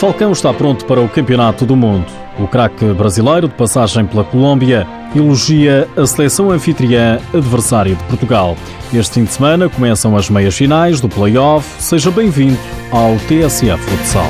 Falcão está pronto para o Campeonato do Mundo. O craque brasileiro, de passagem pela Colômbia, elogia a seleção anfitriã adversária de Portugal. Este fim de semana começam as meias finais do play-off. Seja bem-vindo ao TSF Futsal.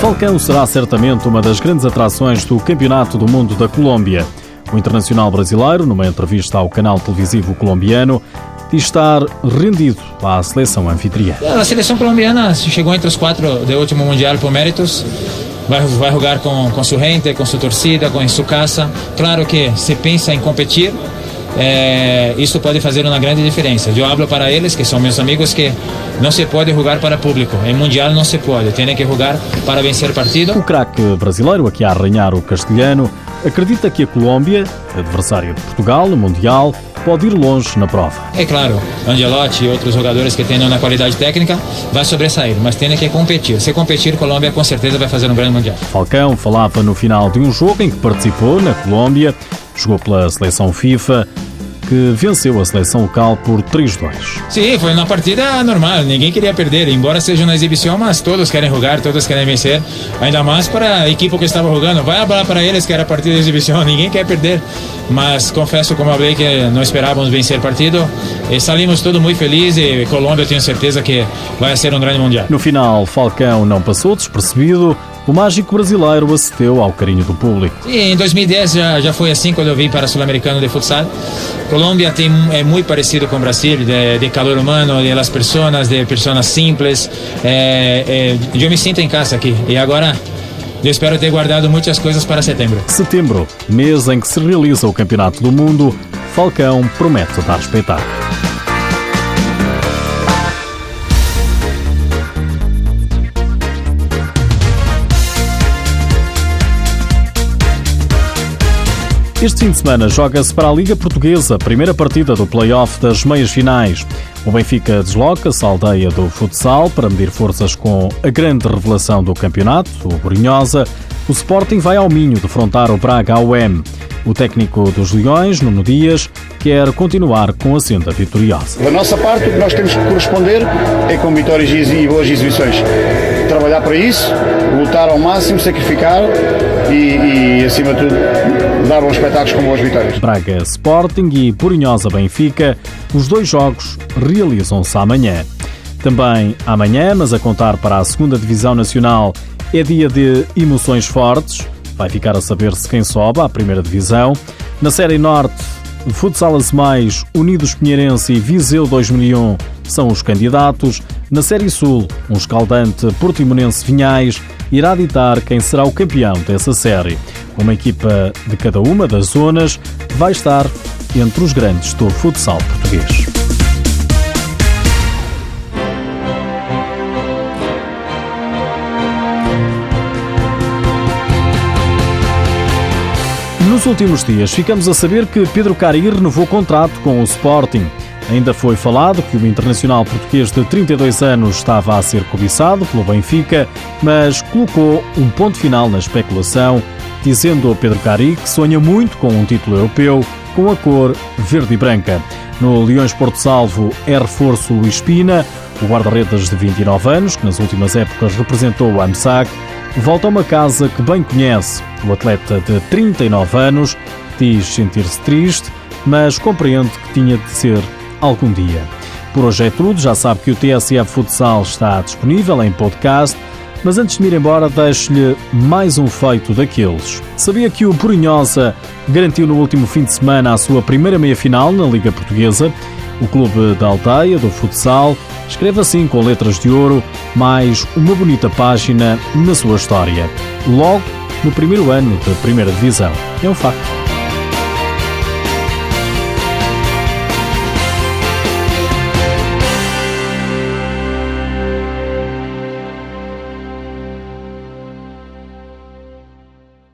Falcão será certamente uma das grandes atrações do Campeonato do Mundo da Colômbia. O internacional brasileiro, numa entrevista ao canal televisivo colombiano, diz estar rendido à seleção anfitriã. A seleção colombiana chegou entre os quatro do último Mundial por méritos. Vai, vai jogar com, com sua gente, com sua torcida, com sua casa. Claro que se pensa em competir, é, isso pode fazer uma grande diferença. Eu hablo para eles, que são meus amigos, que não se pode jogar para público. Em Mundial não se pode. Tem que jogar para vencer partido. O craque brasileiro, aqui a arranhar o castelhano, acredita que a Colômbia, adversária de Portugal no Mundial, pode ir longe na prova. É claro, Angelotti e outros jogadores que tenham na qualidade técnica vai sobressair, mas tem que competir. Se competir, Colômbia com certeza vai fazer um grande Mundial. Falcão falava no final de um jogo em que participou na Colômbia, jogou pela seleção FIFA, que venceu a seleção local por 3-2. Sim, foi uma partida normal, ninguém queria perder, embora seja uma exibição, mas todos querem jogar, todos querem vencer, ainda mais para a equipe que estava jogando. Vai falar para eles que era partida de exibição, ninguém quer perder, mas confesso, como eu falei, que não esperávamos vencer o partido e saímos todos muito felizes e Colômbia tenho certeza que vai ser um grande mundial. No final, Falcão não passou despercebido, o mágico brasileiro acedeu ao carinho do público. E em 2010 já, já foi assim quando eu vim para o Sul-Americano de Futsal. Colômbia tem, é muito parecido com o Brasil, de, de calor humano, de las pessoas, de pessoas simples. É, é, eu me sinto em casa aqui. E agora eu espero ter guardado muitas coisas para setembro. Setembro, mês em que se realiza o Campeonato do Mundo, Falcão promete dar espetáculo. Este fim de semana joga-se para a Liga Portuguesa, primeira partida do play-off das meias finais. O Benfica desloca-se à aldeia do futsal para medir forças com a grande revelação do campeonato, o Borinhosa. O Sporting vai ao Minho defrontar o Braga AUM. O técnico dos Leões, Nuno Dias, quer continuar com a senda vitoriosa. Da nossa parte, o que nós temos que corresponder é com vitórias e boas exibições. Trabalhar para isso, lutar ao máximo, sacrificar e, e acima de tudo, dar bons espetáculos com boas vitórias. Braga Sporting e Borinhosa Benfica, os dois jogos realizam-se amanhã. Também amanhã, mas a contar para a segunda Divisão Nacional, é dia de emoções fortes. Vai ficar a saber-se quem sobe à primeira Divisão. Na Série Norte, Futsal Mais, Unidos Pinheirense e Viseu 2001 são os candidatos. Na Série Sul, um escaldante Portimonense Vinhais irá ditar quem será o campeão dessa série. Uma equipa de cada uma das zonas vai estar entre os grandes do futsal português. Nos últimos dias, ficamos a saber que Pedro Cari renovou contrato com o Sporting. Ainda foi falado que o internacional português de 32 anos estava a ser cobiçado pelo Benfica, mas colocou um ponto final na especulação, dizendo a Pedro Cari que sonha muito com um título europeu com a cor verde e branca. No Leões Porto Salvo é reforço Luís Pina, o guarda-redes de 29 anos, que nas últimas épocas representou o AMSAC, volta a uma casa que bem conhece. O atleta de 39 anos diz sentir-se triste, mas compreende que tinha de ser algum dia. Por hoje é tudo, já sabe que o TSF Futsal está disponível em podcast, mas antes de me ir embora, deixo-lhe mais um feito daqueles. Sabia que o Porinhosa garantiu no último fim de semana a sua primeira meia-final na Liga Portuguesa? O clube da aldeia, do futsal, escreve assim com letras de ouro mais uma bonita página na sua história. Logo no primeiro ano da primeira divisão. É um facto.